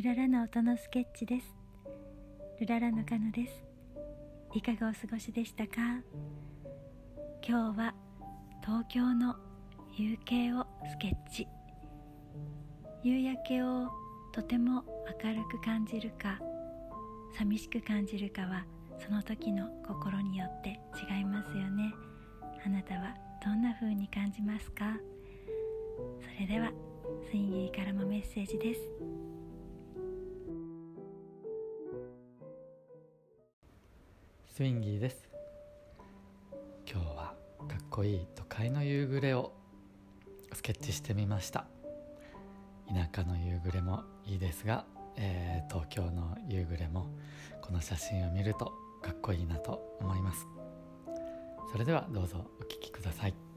ルララの音のスケッチです。ルララのカノです。いかがお過ごしでしたか？今日は東京の夕景をスケッチ。夕焼けをとても明るく感じるか寂しく感じるかはその時の心によって違いますよね。あなたはどんな風に感じますか？それではスインギーからもメッセージです。スインギーです。今日はかっこいい都会の夕暮れをスケッチしてみました。田舎の夕暮れもいいですが、えー、東京の夕暮れもこの写真を見るとかっこいいなと思います。それではどうぞお聴きください。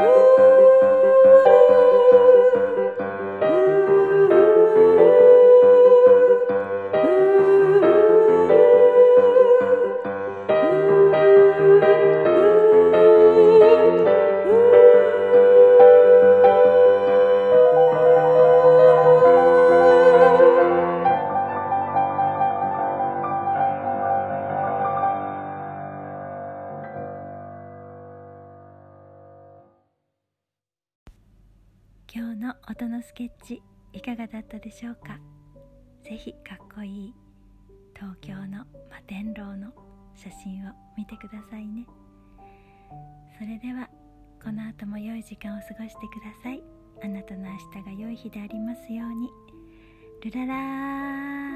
Ooh. 今日の音のスケッチいかがだったでしょうか？ぜひかっこいい東京の摩天楼の写真を見てくださいね。それではこの後も良い時間を過ごしてください。あなたの明日が良い日でありますように。ルララー。